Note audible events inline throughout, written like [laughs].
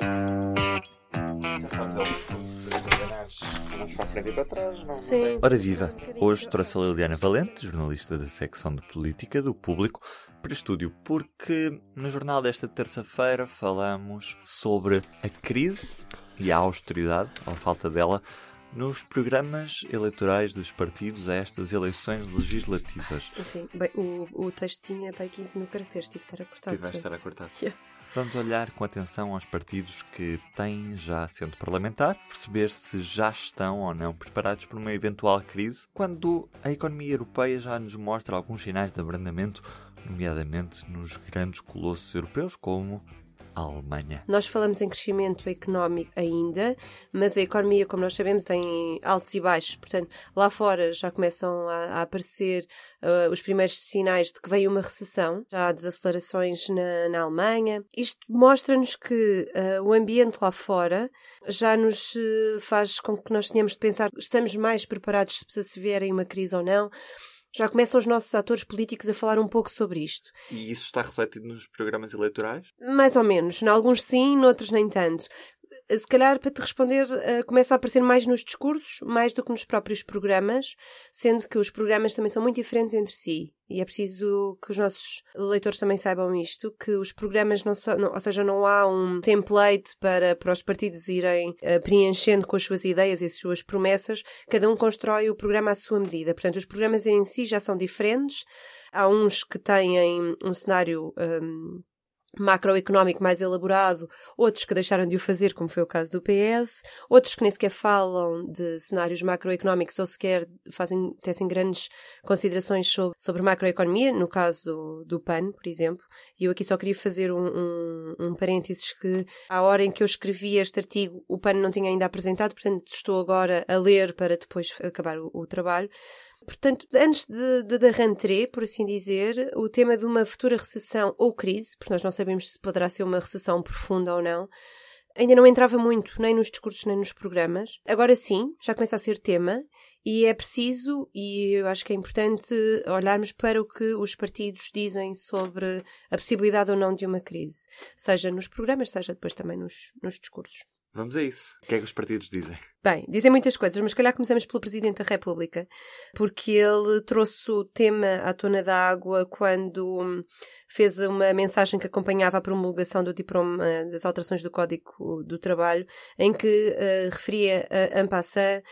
Já sabes, é para a frente e para trás, não, Sim. não. Ora viva! Hoje trouxe a Liliana Valente, jornalista da secção de política do Público, para estúdio, porque no jornal desta terça-feira falamos sobre a crise e a austeridade, ou a falta dela, nos programas eleitorais dos partidos a estas eleições legislativas. Enfim, bem, o, o texto tinha bem 15 mil caracteres, tive de estar a cortar. Tiveste de estar a cortar. [laughs] Yeah. Vamos olhar com atenção aos partidos que têm já assento parlamentar, perceber se já estão ou não preparados para uma eventual crise, quando a economia europeia já nos mostra alguns sinais de abrandamento, nomeadamente nos grandes colossos europeus como Alemanha. Nós falamos em crescimento económico ainda, mas a economia, como nós sabemos, tem altos e baixos. Portanto, lá fora já começam a, a aparecer uh, os primeiros sinais de que vem uma recessão. Já há desacelerações na, na Alemanha. Isto mostra-nos que uh, o ambiente lá fora já nos uh, faz com que nós tenhamos de pensar estamos mais preparados se se vierem uma crise ou não. Já começam os nossos atores políticos a falar um pouco sobre isto. E isso está refletido nos programas eleitorais? Mais ou menos. Em alguns sim, noutros nem tanto. Se calhar, para te responder, uh, a aparecer mais nos discursos, mais do que nos próprios programas, sendo que os programas também são muito diferentes entre si. E é preciso que os nossos leitores também saibam isto, que os programas não são, não- ou seja, não há um template para, para os partidos irem uh, preenchendo com as suas ideias e as suas promessas, cada um constrói o programa à sua medida. Portanto, os programas em si já são diferentes. Há uns que têm um cenário um, macroeconómico mais elaborado, outros que deixaram de o fazer, como foi o caso do PS, outros que nem sequer falam de cenários macroeconómicos ou sequer fazem, tecem grandes considerações sobre, sobre macroeconomia, no caso do PAN, por exemplo. E eu aqui só queria fazer um, um, um parênteses que, à hora em que eu escrevi este artigo, o PAN não tinha ainda apresentado, portanto estou agora a ler para depois acabar o, o trabalho. Portanto, antes de, de, da rentrée, por assim dizer, o tema de uma futura recessão ou crise, porque nós não sabemos se poderá ser uma recessão profunda ou não, ainda não entrava muito, nem nos discursos, nem nos programas. Agora sim, já começa a ser tema e é preciso, e eu acho que é importante, olharmos para o que os partidos dizem sobre a possibilidade ou não de uma crise, seja nos programas, seja depois também nos, nos discursos. Vamos a isso. O que é que os partidos dizem? Bem, dizem muitas coisas, mas calhar começamos pelo Presidente da República, porque ele trouxe o tema à tona da água quando hum, fez uma mensagem que acompanhava a promulgação do diploma das alterações do Código do Trabalho, em que eh, referia a Uh,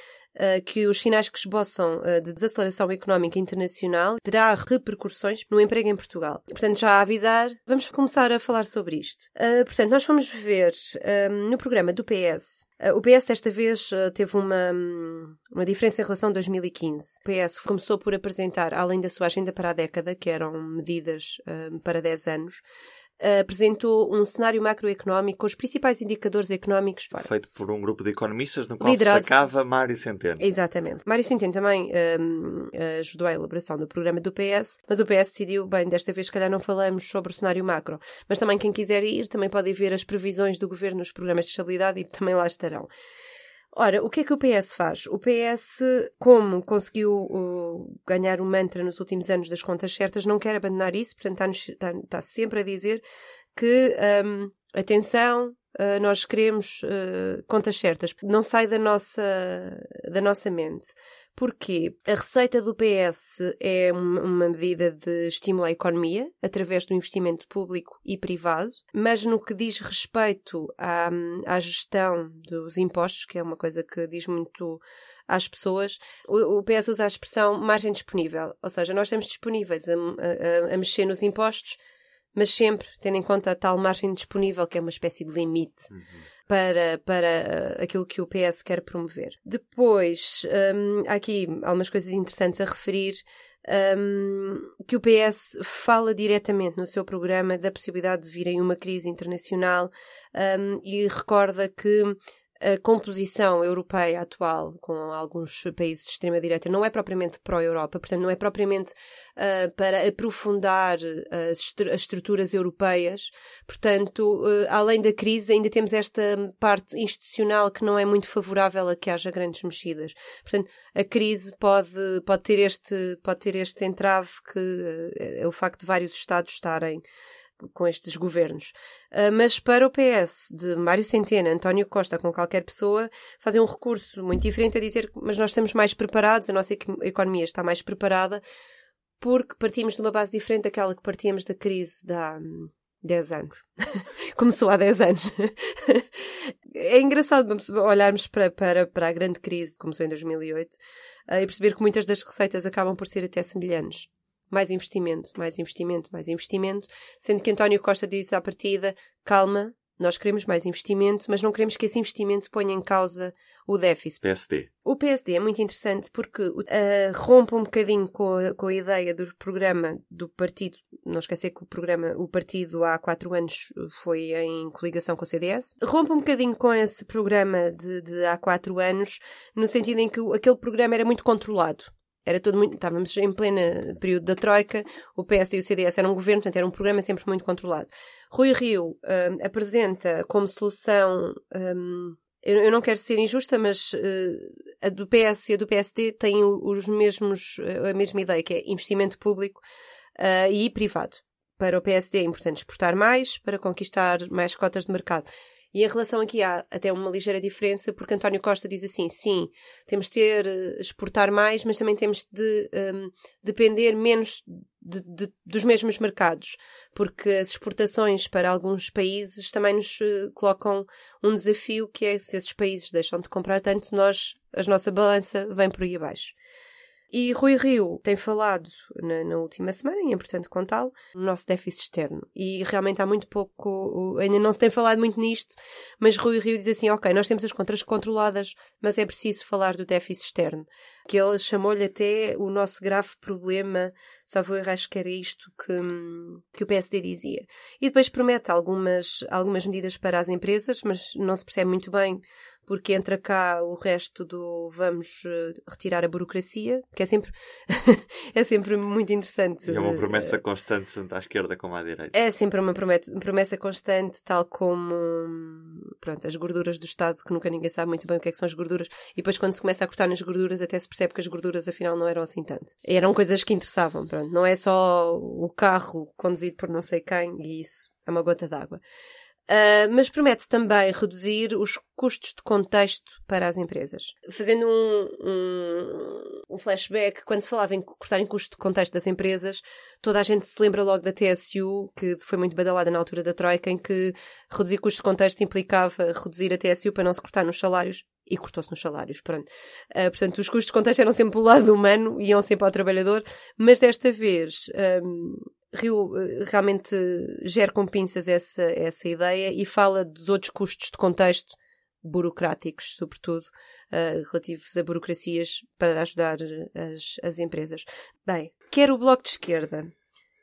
que os sinais que esboçam uh, de desaceleração económica internacional terá repercussões no emprego em Portugal. Portanto, já a avisar, vamos começar a falar sobre isto. Uh, portanto, nós fomos ver no programa do PS. o PS desta vez teve uma, uma diferença em relação a 2015. O PS começou por apresentar, além da sua agenda para a década, que eram medidas para 10 anos, apresentou um cenário macroeconómico com os principais indicadores económicos. Feito por um grupo de economistas no qual Liderados- se destacava Mário Centeno. Exatamente. Mário Centeno também hum, ajudou a elaboração do programa do PS, mas o PS decidiu, bem, desta vez se calhar não falamos sobre o cenário macro, mas também quem quiser ir também pode ver as previsões do governo nos programas de estabilidade e também lá estarão. Ora, o que é que o PS faz? O PS, como conseguiu uh, ganhar um mantra nos últimos anos das contas certas, não quer abandonar isso, portanto está, está, está sempre a dizer que, um, atenção, uh, nós queremos uh, contas certas. Não sai da nossa, da nossa mente. Porquê? A receita do PS é uma medida de estímulo à economia, através do investimento público e privado, mas no que diz respeito à, à gestão dos impostos, que é uma coisa que diz muito às pessoas, o, PS usa a expressão margem disponível, ou seja, nós estamos disponíveis a, a- a mexer nos impostos, mas sempre tendo em conta a tal margem disponível, que é uma espécie de limite para, para eh, aquilo que o PS quer promover. Depois, hum, há aqui algumas coisas interessantes a referir. hum, que o PS fala diretamente no seu programa da possibilidade de virem uma crise internacional hum, e recorda que a composição europeia atual com alguns países de extrema-direita não é propriamente pró-Europa, portanto, não é propriamente ah, para aprofundar as, estru- as estruturas europeias. Portanto, ah, além da crise, ainda temos esta parte institucional que não é muito favorável a que haja grandes mexidas. Portanto, a crise pode, pode, ter, este, pode ter este entrave que ah, é o facto de vários Estados estarem com estes governos. Uh, mas para o PS, de Mário Centeno, António Costa, com qualquer pessoa, fazem um recurso muito diferente a dizer mas nós estamos mais preparados, a nossa economia está mais preparada, porque partimos de uma base diferente daquela que partíamos da crise da, 10 anos. [laughs] Começou há 10 anos. [laughs] é engraçado olharmos para, para, para a grande crise que começou em 2008 eh, e perceber que muitas das receitas acabam por ser até semelhantes. Mais investimento, mais investimento, mais investimento, sendo que António Costa disse à partida: calma, nós queremos mais investimento, mas não queremos que esse investimento ponha em causa o déficit. PSD. O PSD é muito interessante porque uh, rompe um bocadinho com a, com a ideia do programa do partido. Não esquecer que o programa, o partido há quatro anos foi em coligação com o CDS. Rompe um bocadinho com esse programa de, de há quatro anos, no sentido em que aquele programa era muito controlado. Era tudo muito. Estávamos em pleno período da Troika, o PSD e o CDS eram um governo, portanto era um programa sempre muito controlado. Rui Rio uh, apresenta como solução um, eu, não quero ser injusta, mas uh, a do PS e a do PSD têm os mesmos, a mesma ideia, que é investimento público uh, e privado. Para o PSD é importante exportar mais para conquistar mais cotas de mercado. E em relação aqui há até uma ligeira diferença, porque António Costa diz assim: sim, temos de ter, eh, exportar mais, mas também temos de um, depender menos de, de, dos mesmos mercados, porque as exportações para alguns países também nos uh, colocam um desafio que é se esses países deixam de comprar tanto, nós, a nossa balança vem por aí abaixo. E Rui Rio tem falado na, na última semana, e é importante contá-lo, no nosso déficit externo. E realmente há muito pouco, ainda não se tem falado muito nisto, mas Rui Rio diz assim: ok, nós temos as contas controladas, mas é preciso falar do déficit externo. Que ele chamou-lhe até o nosso grave problema, salvo eu acho que era isto que, que o PSD dizia. E depois promete algumas, algumas medidas para as empresas, mas não se percebe muito bem porque entra cá o resto do vamos uh, retirar a burocracia, que é sempre, [laughs] é sempre muito interessante. E é uma promessa constante, tanto à esquerda como à direita. É sempre uma promessa, promessa constante, tal como pronto, as gorduras do Estado, que nunca ninguém sabe muito bem o que, é que são as gorduras, e depois quando se começa a cortar nas gorduras, até se percebe que as gorduras afinal não eram assim tanto. Eram coisas que interessavam, pronto. Não é só o carro conduzido por não sei quem, e isso é uma gota d'água. Uh, mas promete também reduzir os custos de contexto para as empresas. Fazendo um, um, um, flashback, quando se falava em cortar em de contexto das empresas, toda a gente se lembra logo da TSU, que foi muito badalada na altura da Troika, em que reduzir custos de contexto implicava reduzir a TSU para não se cortar nos salários. E cortou-se nos salários, pronto. Uh, portanto, os custos de contexto eram sempre pelo lado humano, iam sempre ao trabalhador, mas desta vez um, Rio eh, realmente gera com pinças essa, essa ideia e fala dos outros custos de contexto burocráticos, sobretudo, uh, relativos a burocracias para ajudar as, as empresas. Bem, quer o Bloco de Esquerda,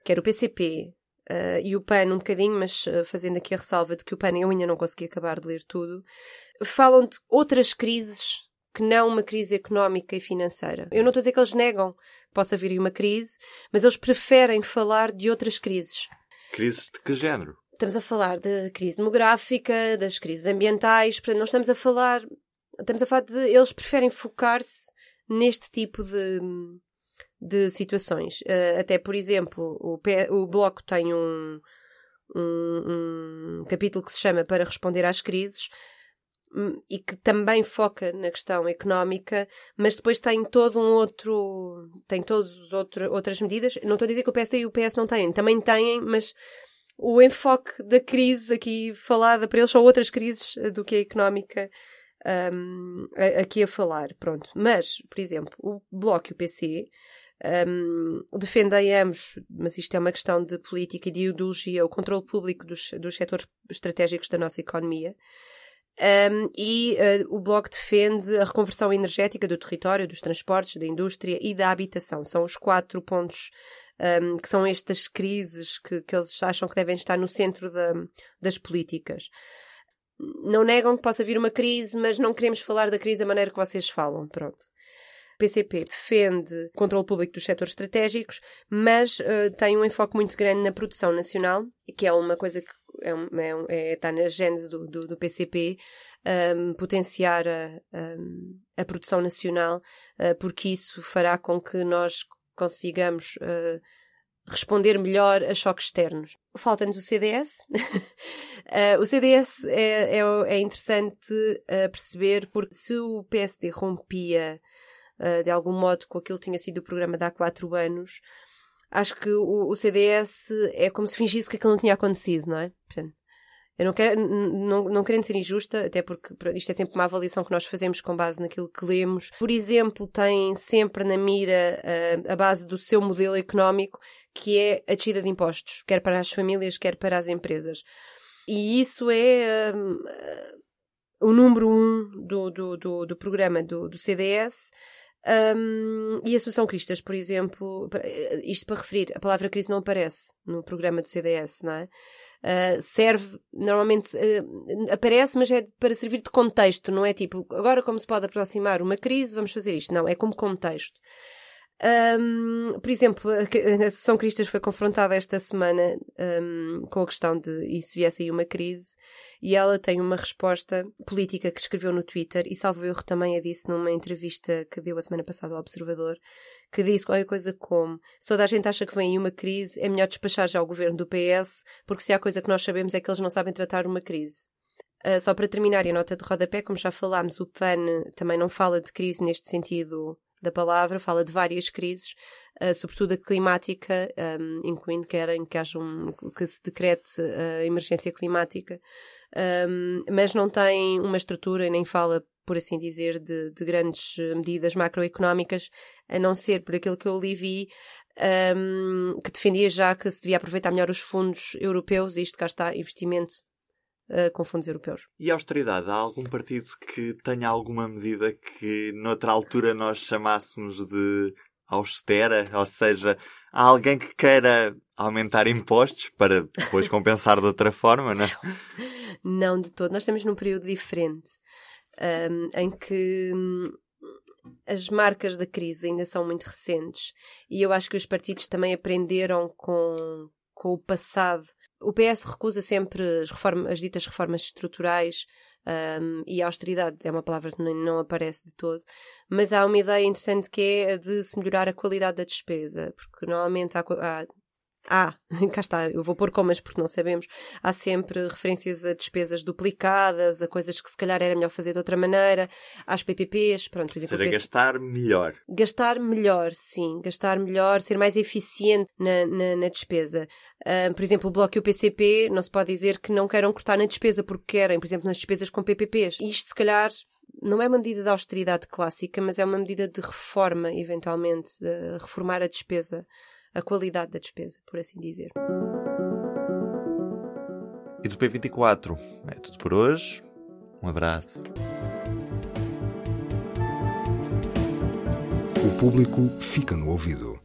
quer o PCP uh, e o PAN um bocadinho, mas uh, fazendo aqui a ressalva de que o PAN eu ainda não consegui acabar de ler tudo, falam de outras crises que não uma crise económica e financeira. Eu não estou a dizer que eles negam possa vir uma crise, mas eles preferem falar de outras crises. Crises de que género? Estamos a falar da crise demográfica, das crises ambientais, portanto, não estamos a falar. Estamos a falar de. Eles preferem focar-se neste tipo de, de situações. Uh, até, por exemplo, o, o Bloco tem um, um, um capítulo que se chama Para Responder às Crises, e que também foca na questão económica, mas depois tem todo um outro. tem todas outras medidas. Não estou a dizer que o PSD e o PS não têm, também têm, mas o enfoque da crise aqui falada para eles são outras crises eh, do que a económica um, aqui a falar. Pronto. Mas, por exemplo, o Bloco e o PC. Um, defendem ambos, mas isto é uma questão de política e de ideologia, o controle público dos, dos setores estratégicos da nossa economia. Um, e uh, o Bloco defende a reconversão energética do território, dos transportes, da indústria e da habitação. São os quatro pontos um, que são estas crises que, que, eles acham que devem estar no centro da, das políticas. Não negam que possa vir uma crise, mas não queremos falar da crise da maneira que vocês falam. Pronto. O PCP defende controle público dos setores estratégicos, mas uh, tem um enfoque muito grande na produção nacional, que é uma coisa que é, é, é está na gênese do, do, do PCP, um, potenciar a, a, a, produção nacional, uh, porque isso fará com que nós consigamos uh, responder melhor a choques externos. Falta-nos o CDS. [laughs] uh, o CDS é, é, é interessante uh, perceber porque se o PSD rompia uh, de algum modo com aquilo que tinha sido o programa de há quatro anos, acho que o, o CDS é como se fingisse que aquilo não tinha acontecido, não é? Portanto, eu não, quero, não, não querendo ser injusta, até porque isto é sempre uma avaliação que nós fazemos com base naquilo que lemos. Por exemplo, tem sempre na mira uh, a base do seu modelo económico, que é a descida de impostos, quer para as famílias, quer para as empresas. E isso é uh, o número um do, do, do, do programa do, do CDS. Um, e Associação Cristas, por exemplo, isto para referir, a palavra crise não aparece no programa do CDS, não é? Uh, serve, normalmente uh, aparece, mas é para servir de contexto, não é tipo, agora como se pode aproximar uma crise, vamos fazer isto. Não, é como contexto. Um, por exemplo, a Associação Cristas foi confrontada esta semana um, com a questão de e se viesse aí uma crise, e ela tem uma resposta política que escreveu no Twitter, e salvo erro também a disse numa entrevista que deu a semana passada ao Observador, que disse qualquer coisa como: se toda a gente acha que vem aí uma crise, é melhor despachar já o governo do PS, porque se há coisa que nós sabemos é que eles não sabem tratar uma crise. Uh, só para terminar, e a nota de rodapé, como já falámos, o PAN também não fala de crise neste sentido da palavra, fala de várias crises, uh, sobretudo a climática, um, incluindo querem que haja um, que se decrete a emergência climática, um, mas não tem uma estrutura e nem fala, por assim dizer, de, de, grandes medidas macroeconómicas, a não ser por aquilo que eu li vi, um, que defendia já que se devia aproveitar melhor os fundos europeus, isto cá está, investimento uh, com fundos europeus. E a austeridade? Há algum partido que tenha alguma medida que noutra altura nós chamássemos de austera? Ou seja, há alguém que queira aumentar impostos para depois [laughs] compensar de outra forma, não é? Não, de todo. Nós estamos num período diferente um, em que hum, as marcas da crise ainda são muito recentes e eu acho que os partidos também aprenderam com, com o passado o PS recusa sempre as, as ditas reformas estruturais um, e a austeridade é uma palavra que não, não aparece de todo, mas há uma ideia interessante que é a de se melhorar a qualidade da despesa, porque normalmente há, há ah, [laughs] cá está, eu vou pôr comas porque não sabemos. Há sempre referências a despesas duplicadas, a coisas que se calhar era melhor fazer de outra maneira, às PPPs, pronto, por exemplo. Seja, gastar melhor. Gastar melhor, sim, gastar melhor, ser mais eficiente na, na, na despesa. Uh, por exemplo, o Bloco e o PCP não se pode dizer que não queiram cortar na despesa porque querem, por exemplo, nas despesas com PPPs. Isto, se calhar, não é uma medida de austeridade clássica, mas é uma medida de reforma, eventualmente, de reformar a despesa a qualidade da despesa, por assim dizer. E do P24 é tudo por hoje. Um abraço. O público fica no ouvido.